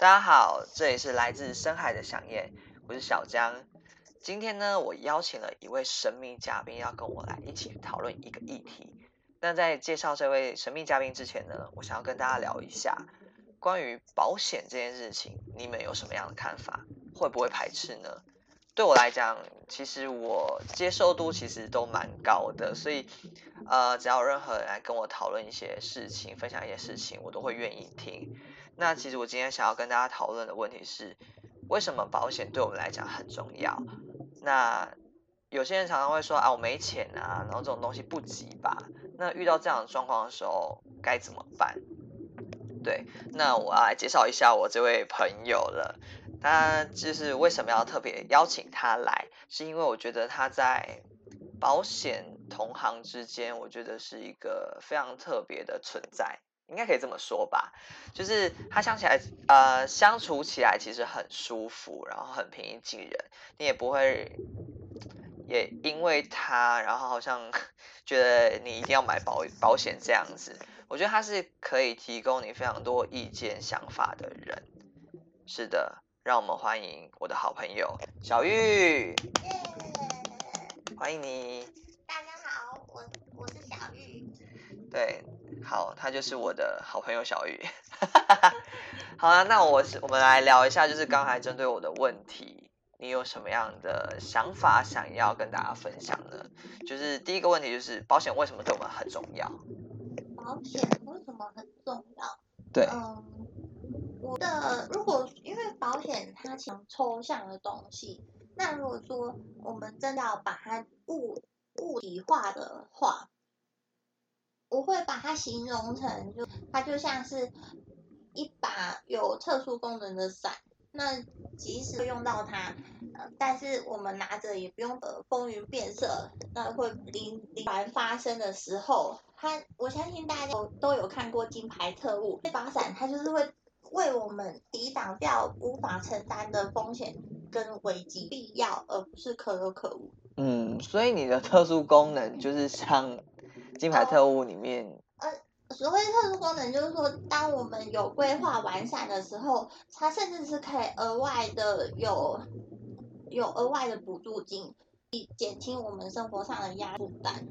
大家好，这里是来自深海的想念，我是小江。今天呢，我邀请了一位神秘嘉宾，要跟我来一起讨论一个议题。那在介绍这位神秘嘉宾之前呢，我想要跟大家聊一下关于保险这件事情，你们有什么样的看法？会不会排斥呢？对我来讲，其实我接受度其实都蛮高的，所以呃，只要任何人来跟我讨论一些事情，分享一些事情，我都会愿意听。那其实我今天想要跟大家讨论的问题是，为什么保险对我们来讲很重要？那有些人常常会说啊，我没钱啊，然后这种东西不急吧？那遇到这样的状况的时候该怎么办？对，那我要来介绍一下我这位朋友了。他就是为什么要特别邀请他来，是因为我觉得他在保险同行之间，我觉得是一个非常特别的存在，应该可以这么说吧。就是他相起来，呃，相处起来其实很舒服，然后很平易近人，你也不会也因为他，然后好像 觉得你一定要买保保险这样子。我觉得他是可以提供你非常多意见、想法的人。是的。让我们欢迎我的好朋友小玉欢迎你。大家好，我我是小玉。对，好，他就是我的好朋友小玉。好啊，那我是我们来聊一下，就是刚才针对我的问题，你有什么样的想法想要跟大家分享呢？就是第一个问题，就是保险为什么对我们很重要？保险为什么很重要？对，嗯。我的如果因为保险它是抽象的东西，那如果说我们真的要把它物物理化的话，我会把它形容成就它就像是一把有特殊功能的伞，那即使用到它，但是我们拿着也不用呃风云变色，那会临临发生的时候，它我相信大家都都有看过《金牌特务》这把伞，它就是会。为我们抵挡掉无法承担的风险跟危机，必要而不是可有可无。嗯，所以你的特殊功能就是像《金牌特务》里面，呃，呃，所谓特殊功能就是说，当我们有规划完善的时候，它甚至是可以额外的有有额外的补助金，以减轻我们生活上的压力负担。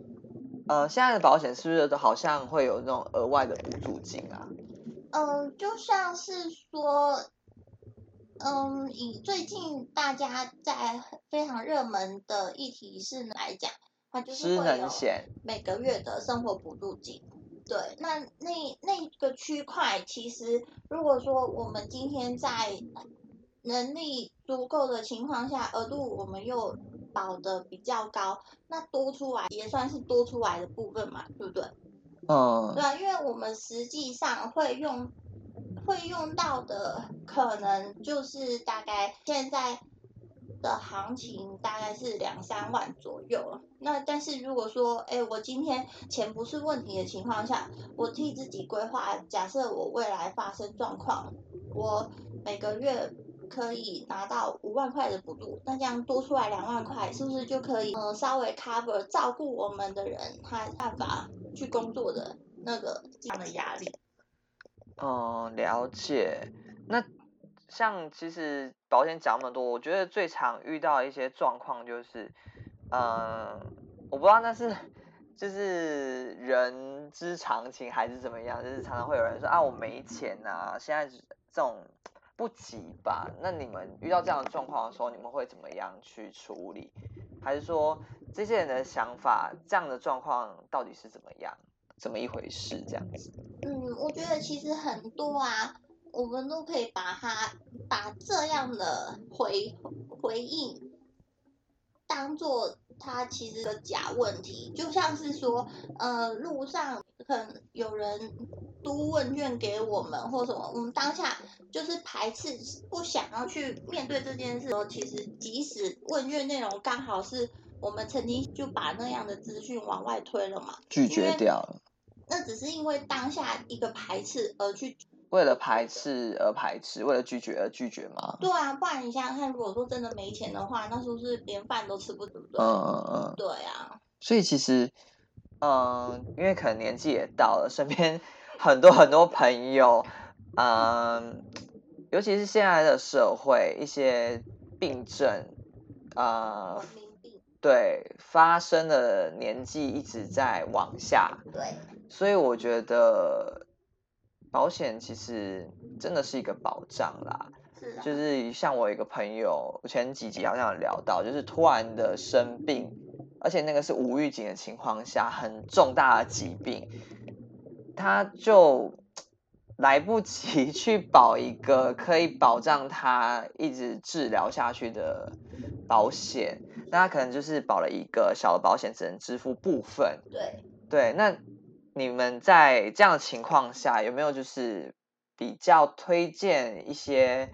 呃，现在的保险是不是都好像会有那种额外的补助金啊？嗯，就像是说，嗯，以最近大家在非常热门的议题是来讲，它就是会有每个月的生活补助金。对，那那那个区块，其实如果说我们今天在能力足够的情况下，额度我们又保的比较高，那多出来也算是多出来的部分嘛，对不对？嗯，对啊，因为我们实际上会用会用到的，可能就是大概现在的行情大概是两三万左右。那但是如果说，哎，我今天钱不是问题的情况下，我替自己规划，假设我未来发生状况，我每个月可以拿到五万块的补助，那这样多出来两万块，是不是就可以呃稍微 cover 照顾我们的人他办法？去工作的那个这样的压力，哦，了解。那像其实保险讲那么多，我觉得最常遇到一些状况就是，嗯、我不知道那是就是人之常情还是怎么样，就是常常会有人说啊，我没钱啊，现在这种不急吧？那你们遇到这样的状况的时候，你们会怎么样去处理？还是说这些人的想法，这样的状况到底是怎么样，怎么一回事？这样子？嗯，我觉得其实很多啊，我们都可以把它把这样的回回应当做它其实的假问题，就像是说，呃，路上可能有人读问卷给我们或什么，我们当下就是排斥，不想要去面对这件事其实即使问卷内容刚好是我们曾经就把那样的资讯往外推了嘛，拒绝掉了。那只是因为当下一个排斥而去，为了排斥而排斥，为了拒绝而拒绝吗？对啊，不然你想想看，如果说真的没钱的话，那是不是连饭都吃不嗯嗯嗯，对啊。所以其实，嗯，因为可能年纪也到了，身边。很多很多朋友，嗯，尤其是现在的社会，一些病症，啊、呃，对，发生的年纪一直在往下，对，所以我觉得保险其实真的是一个保障啦。是啊，就是像我一个朋友，我前几集好像有聊到，就是突然的生病，而且那个是无预警的情况下，很重大的疾病，他就。来不及 去保一个可以保障他一直治疗下去的保险，那他可能就是保了一个小的保险，只能支付部分。对对，那你们在这样的情况下，有没有就是比较推荐一些，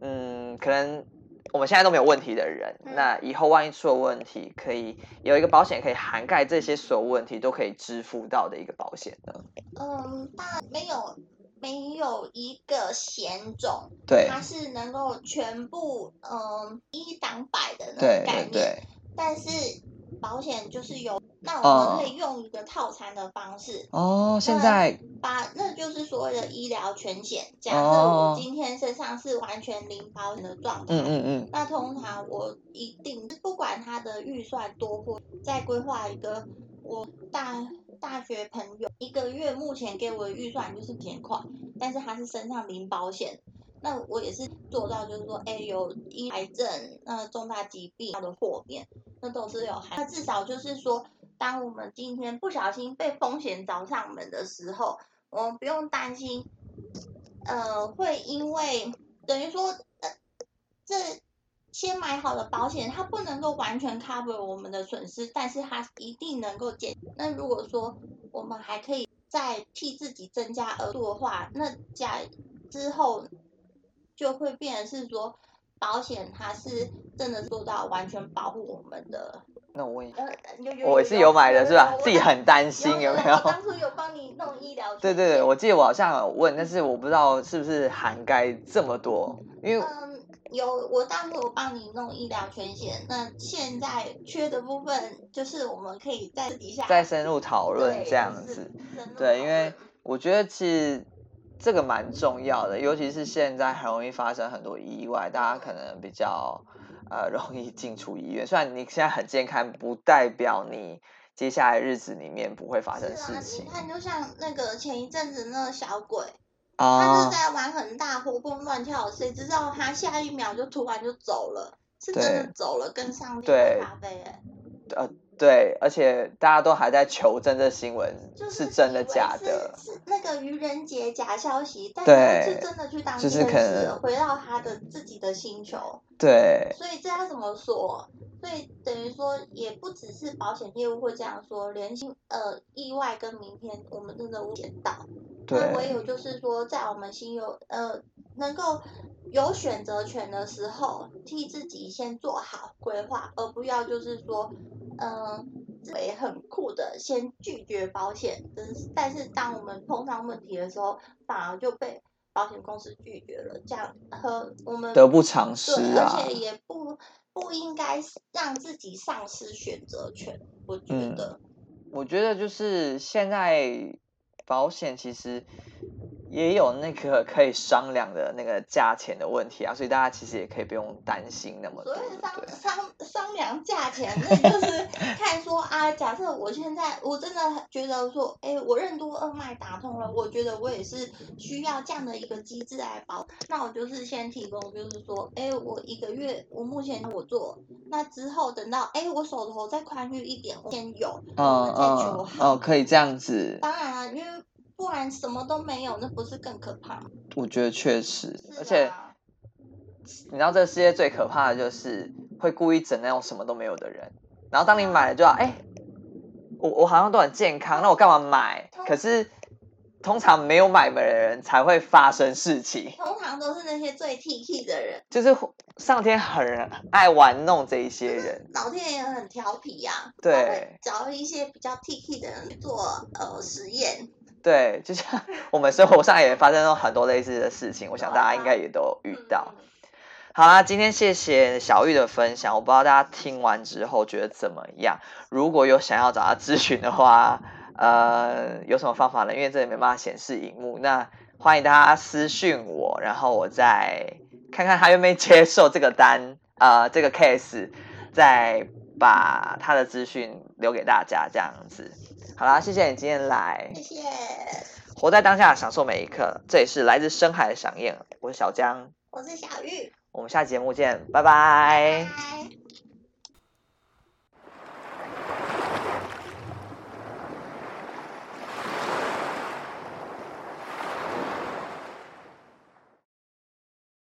嗯，可能我们现在都没有问题的人，嗯、那以后万一出了问题，可以有一个保险可以涵盖这些所有问题都可以支付到的一个保险呢？嗯，但没有。没有一个险种，对，它是能够全部嗯一挡百的那种概念。对对对。但是保险就是有，那我们可以用一个套餐的方式。哦，现在把那就是所谓的医疗全险。假设我今天身上是完全零保险的状态，嗯嗯嗯，那通常我一定不管他的预算多或再规划一个我大。大学朋友一个月目前给我的预算就是几千块，但是他是身上零保险，那我也是做到，就是说，哎，有因癌症、那重大疾病他的豁免，那都是有害。那至少就是说，当我们今天不小心被风险找上门的时候，我们不用担心，呃，会因为等于说，呃，这。先买好的保险，它不能够完全 cover 我们的损失，但是它一定能够减。那如果说我们还可以再替自己增加额度的话，那加之后就会变成是说，保险它是真的做到完全保护我们的。那我问一下，我是有买的是吧？自己很担心有没有？我当初有帮你弄医疗。对对对，我记得我好像有问，但是我不知道是不是涵盖这么多，因为。有，我当初有帮你弄医疗全险，那现在缺的部分就是我们可以在底下再深入讨论这样子，对，因为我觉得其实这个蛮重要的，尤其是现在很容易发生很多意外，大家可能比较呃容易进出医院。虽然你现在很健康，不代表你接下来日子里面不会发生事情。你看，就像那个前一阵子那个小鬼。他就在玩很大，活蹦乱跳，谁知道他下一秒就突然就走了，是真的走了，跟上帝喝咖啡哎。呃，对，而且大家都还在求证这新闻是真的假的，是，是那个愚人节假消息，但是是真的去当天使，回到他的自己的星球。对。所以这要怎么说？所以等于说，也不只是保险业务会这样说，连呃意外跟明天我们真的无险到。那唯有就是说，在我们心有呃能够有选择权的时候，替自己先做好规划，而不要就是说，嗯、呃，也很酷的先拒绝保险，但是当我们碰上问题的时候，反而就被保险公司拒绝了，这样和我们得不偿失啊，而且也不不应该让自己丧失选择权，我觉得、嗯，我觉得就是现在。保险其实也有那个可以商量的那个价钱的问题啊，所以大家其实也可以不用担心那么多。所以商商商量价钱，那 就是假设我现在我真的觉得说，哎，我任督二脉打通了，我觉得我也是需要这样的一个机制来保，那我就是先提供，就是说，哎，我一个月我目前我做，那之后等到哎我手头再宽裕一点，我先有，嗯再求好。哦，可以这样子。当然了，因为。不然什么都没有，那不是更可怕吗？我觉得确实，而且你知道这个世界最可怕的就是会故意整那种什么都没有的人，然后当你买了就要哎、欸，我我好像都很健康，那我干嘛买？可是通常没有买的人才会发生事情。通常都是那些最 T T 的人，就是上天很爱玩弄这一些人，老天爷很调皮呀、啊，对，找一些比较 T T 的人做呃实验。对，就像我们生活上也发生了很多类似的事情，我想大家应该也都遇到。好啦，今天谢谢小玉的分享，我不知道大家听完之后觉得怎么样？如果有想要找他咨询的话，呃，有什么方法呢？因为这里没办法显示荧幕，那欢迎大家私讯我，然后我再看看他愿不愿意接受这个单，呃，这个 case，再把他的资讯留给大家，这样子。好啦，谢谢你今天来，谢谢。活在当下，享受每一刻，这里是来自深海的饗宴，我是小江，我是小玉，我们下节目见，拜拜。拜拜。